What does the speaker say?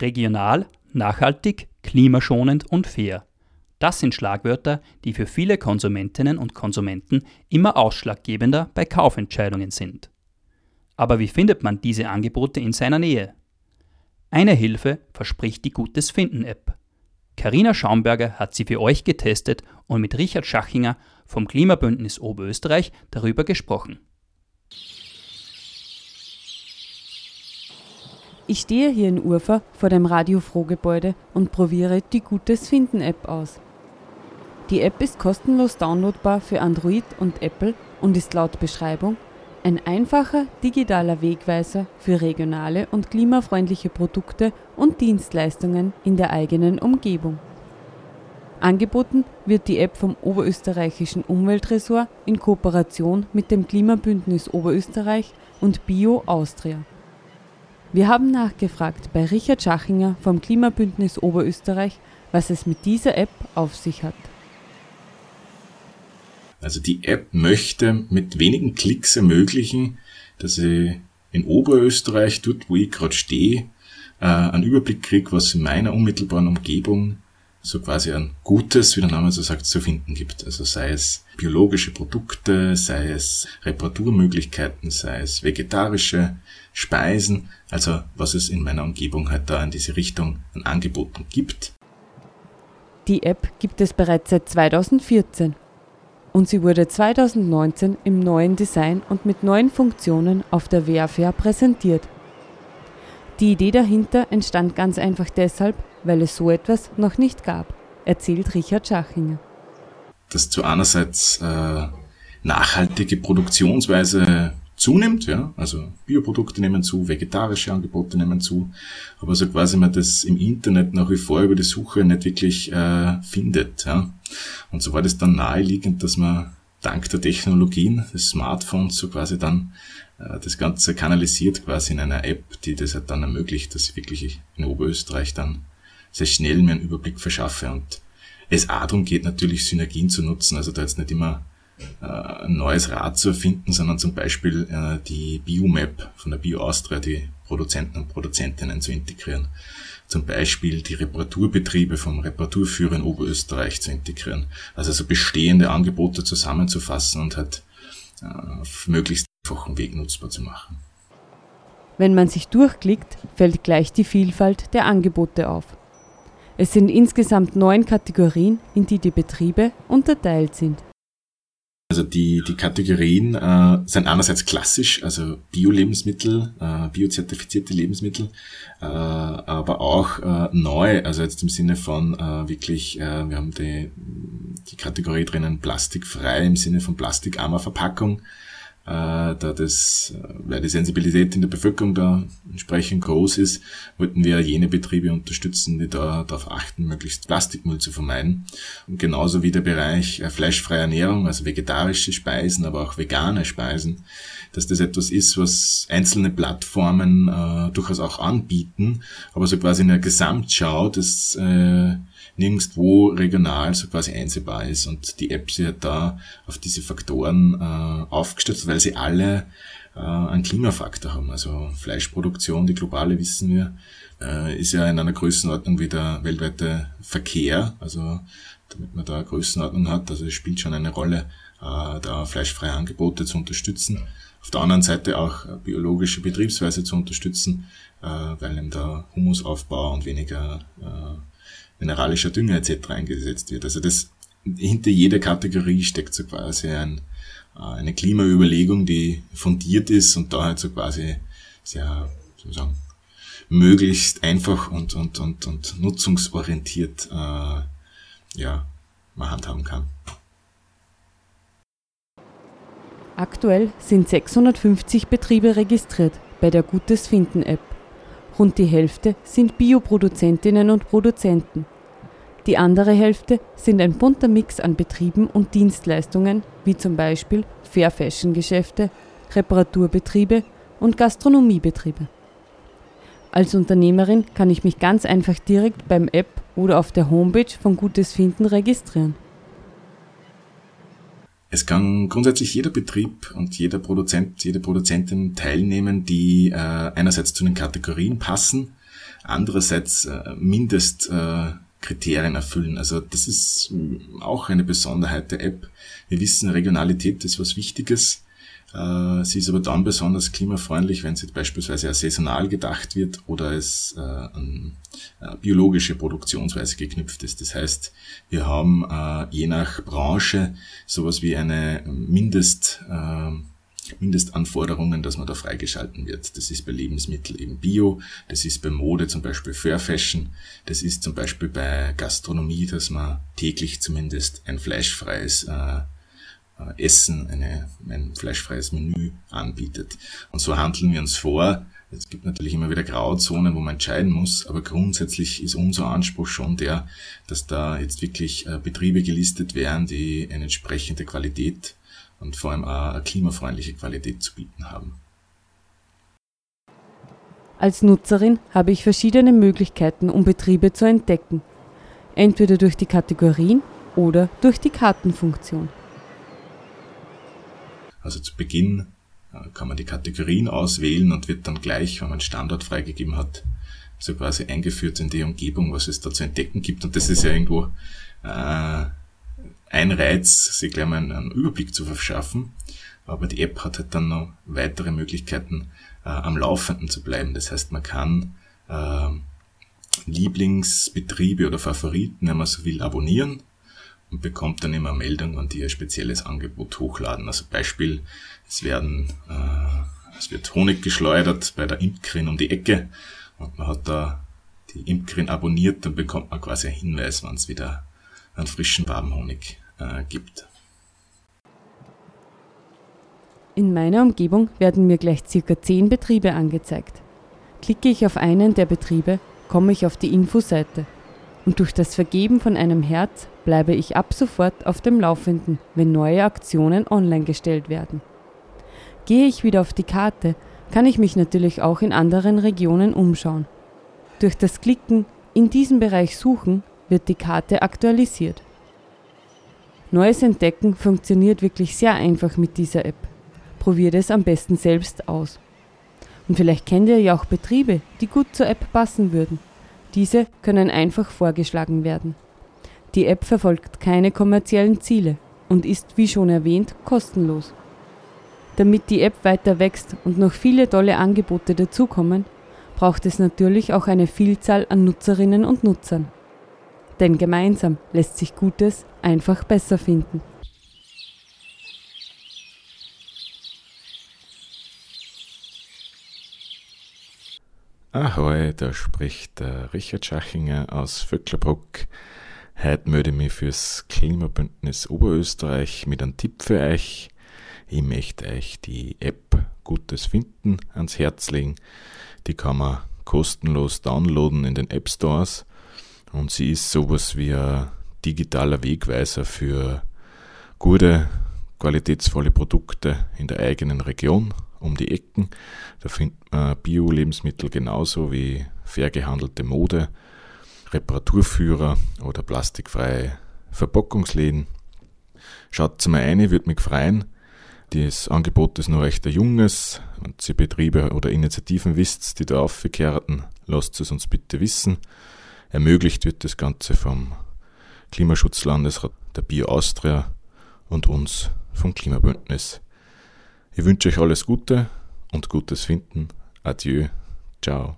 Regional, nachhaltig, klimaschonend und fair. Das sind Schlagwörter, die für viele Konsumentinnen und Konsumenten immer ausschlaggebender bei Kaufentscheidungen sind. Aber wie findet man diese Angebote in seiner Nähe? Eine Hilfe verspricht die Gutes Finden App. Karina Schaumberger hat sie für euch getestet und mit Richard Schachinger vom Klimabündnis Oberösterreich darüber gesprochen. Ich stehe hier in Urfa vor dem Radio-Froh-Gebäude und probiere die Gutes Finden App aus. Die App ist kostenlos downloadbar für Android und Apple und ist laut Beschreibung ein einfacher digitaler Wegweiser für regionale und klimafreundliche Produkte und Dienstleistungen in der eigenen Umgebung. Angeboten wird die App vom Oberösterreichischen Umweltressort in Kooperation mit dem Klimabündnis Oberösterreich und Bio Austria. Wir haben nachgefragt bei Richard Schachinger vom Klimabündnis Oberösterreich, was es mit dieser App auf sich hat. Also die App möchte mit wenigen Klicks ermöglichen, dass ich in Oberösterreich, dort wo ich gerade stehe, äh, einen Überblick kriege, was in meiner unmittelbaren Umgebung so quasi ein Gutes, wie der Name so sagt, zu finden gibt. Also sei es biologische Produkte, sei es Reparaturmöglichkeiten, sei es vegetarische Speisen, also was es in meiner Umgebung halt da in diese Richtung an Angeboten gibt. Die App gibt es bereits seit 2014 und sie wurde 2019 im neuen Design und mit neuen Funktionen auf der WA präsentiert. Die Idee dahinter entstand ganz einfach deshalb, weil es so etwas noch nicht gab, erzählt Richard Schachinger. Dass zu einerseits äh, nachhaltige Produktionsweise zunimmt, ja, also Bioprodukte nehmen zu, vegetarische Angebote nehmen zu, aber so quasi man das im Internet nach wie vor über die Suche nicht wirklich äh, findet, ja. Und so war das dann naheliegend, dass man dank der Technologien des Smartphones so quasi dann äh, das Ganze kanalisiert quasi in einer App, die das halt dann ermöglicht, dass ich wirklich in Oberösterreich dann sehr schnell mir einen Überblick verschaffe und es auch darum geht, natürlich Synergien zu nutzen, also da jetzt nicht immer äh, ein neues Rad zu erfinden, sondern zum Beispiel äh, die Biomap von der Bio Austria, die Produzenten und Produzentinnen zu integrieren. Zum Beispiel die Reparaturbetriebe vom Reparaturführer in Oberösterreich zu integrieren. Also so bestehende Angebote zusammenzufassen und halt äh, auf möglichst einfachen Weg nutzbar zu machen. Wenn man sich durchklickt, fällt gleich die Vielfalt der Angebote auf. Es sind insgesamt neun Kategorien, in die die Betriebe unterteilt sind. Also die, die Kategorien äh, sind einerseits klassisch, also Bio-Lebensmittel, äh, biozertifizierte Lebensmittel, äh, aber auch äh, neu, also jetzt im Sinne von äh, wirklich, äh, wir haben die, die Kategorie drinnen plastikfrei im Sinne von plastikarmer Verpackung, da das, äh, weil die Sensibilität in der Bevölkerung da entsprechend groß ist, wollten wir jene Betriebe unterstützen, die da darauf achten, möglichst Plastikmüll zu vermeiden. Und genauso wie der Bereich äh, fleischfreie Ernährung, also vegetarische Speisen, aber auch vegane Speisen, dass das etwas ist, was einzelne Plattformen äh, durchaus auch anbieten, aber so quasi in der Gesamtschau das äh, nirgendwo regional so quasi einsehbar ist. Und die App, sie hat da auf diese Faktoren äh, aufgestellt, weil sie alle äh, einen Klimafaktor haben. Also Fleischproduktion, die globale wissen wir, äh, ist ja in einer Größenordnung wie der weltweite Verkehr. Also damit man da eine Größenordnung hat, also es spielt schon eine Rolle, äh, da fleischfreie Angebote zu unterstützen. Auf der anderen Seite auch biologische Betriebsweise zu unterstützen, äh, weil eben der Humusaufbau und weniger äh, mineralischer Dünger etc. eingesetzt wird. Also das hinter jeder Kategorie steckt so quasi ein, äh, eine Klimaüberlegung, die fundiert ist und da halt so quasi sehr, sozusagen, möglichst einfach und, und, und, und nutzungsorientiert äh, ja, man handhaben kann. Aktuell sind 650 Betriebe registriert bei der Gutes Finden App. Rund die Hälfte sind Bioproduzentinnen und Produzenten. Die andere Hälfte sind ein bunter Mix an Betrieben und Dienstleistungen, wie zum Beispiel Fair Fashion Geschäfte, Reparaturbetriebe und Gastronomiebetriebe. Als Unternehmerin kann ich mich ganz einfach direkt beim App oder auf der Homepage von Gutes Finden registrieren. Es kann grundsätzlich jeder Betrieb und jeder Produzent, jede Produzentin teilnehmen, die äh, einerseits zu den Kategorien passen, andererseits äh, Mindestkriterien erfüllen. Also das ist auch eine Besonderheit der App. Wir wissen, Regionalität ist was Wichtiges. Äh, sie ist aber dann besonders klimafreundlich, wenn sie beispielsweise saisonal gedacht wird oder es äh, an äh, biologische Produktionsweise geknüpft ist. Das heißt, wir haben je nach Branche sowas wie eine Mindest, Mindestanforderungen, dass man da freigeschalten wird. Das ist bei Lebensmitteln eben Bio, das ist bei Mode zum Beispiel Fair Fashion, das ist zum Beispiel bei Gastronomie, dass man täglich zumindest ein fleischfreies äh, äh, Essen, eine, ein fleischfreies Menü anbietet. Und so handeln wir uns vor. Es gibt natürlich immer wieder Grauzonen, wo man entscheiden muss, aber grundsätzlich ist unser Anspruch schon der, dass da jetzt wirklich äh, Betriebe gelistet werden, die eine entsprechende Qualität und vor allem auch eine klimafreundliche Qualität zu bieten haben. Als Nutzerin habe ich verschiedene Möglichkeiten, um Betriebe zu entdecken. Entweder durch die Kategorien oder durch die Kartenfunktion. Also zu Beginn äh, kann man die Kategorien auswählen und wird dann gleich, wenn man Standort freigegeben hat, so quasi eingeführt in die Umgebung, was es da zu entdecken gibt. Und das ist ja irgendwo äh, ein Reiz, sich gleich mal einen Überblick zu verschaffen. Aber die App hat halt dann noch weitere Möglichkeiten, äh, am Laufenden zu bleiben. Das heißt, man kann äh, Lieblingsbetriebe oder Favoriten, wenn man so will, abonnieren und bekommt dann immer Meldungen, die ein spezielles Angebot hochladen. Also Beispiel, es werden, äh, es wird Honig geschleudert bei der Imkerin um die Ecke und man hat da die Imkerin abonniert, dann bekommt man quasi einen Hinweis, wann es wieder einen frischen Wabenhonig äh, gibt. In meiner Umgebung werden mir gleich circa 10 Betriebe angezeigt. Klicke ich auf einen der Betriebe, komme ich auf die Infoseite und durch das Vergeben von einem Herz bleibe ich ab sofort auf dem Laufenden, wenn neue Aktionen online gestellt werden. Gehe ich wieder auf die Karte, kann ich mich natürlich auch in anderen Regionen umschauen. Durch das Klicken in diesem Bereich Suchen wird die Karte aktualisiert. Neues Entdecken funktioniert wirklich sehr einfach mit dieser App. Probiert es am besten selbst aus. Und vielleicht kennt ihr ja auch Betriebe, die gut zur App passen würden. Diese können einfach vorgeschlagen werden. Die App verfolgt keine kommerziellen Ziele und ist, wie schon erwähnt, kostenlos. Damit die App weiter wächst und noch viele tolle Angebote dazukommen, braucht es natürlich auch eine Vielzahl an Nutzerinnen und Nutzern. Denn gemeinsam lässt sich Gutes einfach besser finden. Ahoi, da spricht der Richard Schachinger aus Vöcklerbruck. Heute melde ich mich fürs Klimabündnis Oberösterreich mit einem Tipp für euch. Ich möchte euch die App Gutes Finden ans Herz legen. Die kann man kostenlos downloaden in den App Stores und sie ist sowas wie ein digitaler Wegweiser für gute, qualitätsvolle Produkte in der eigenen Region um die Ecken. Da findet man Bio-Lebensmittel genauso wie fair gehandelte Mode Reparaturführer oder plastikfreie Verpackungsläden. Schaut mal rein, würde mich freuen. Das Angebot ist noch recht ein junges. Wenn Sie Betriebe oder Initiativen wisst, die da aufgekehrten, lasst es uns bitte wissen. Ermöglicht wird das Ganze vom Klimaschutzlandesrat der Bio Austria und uns vom Klimabündnis. Ich wünsche euch alles Gute und Gutes finden. Adieu. Ciao.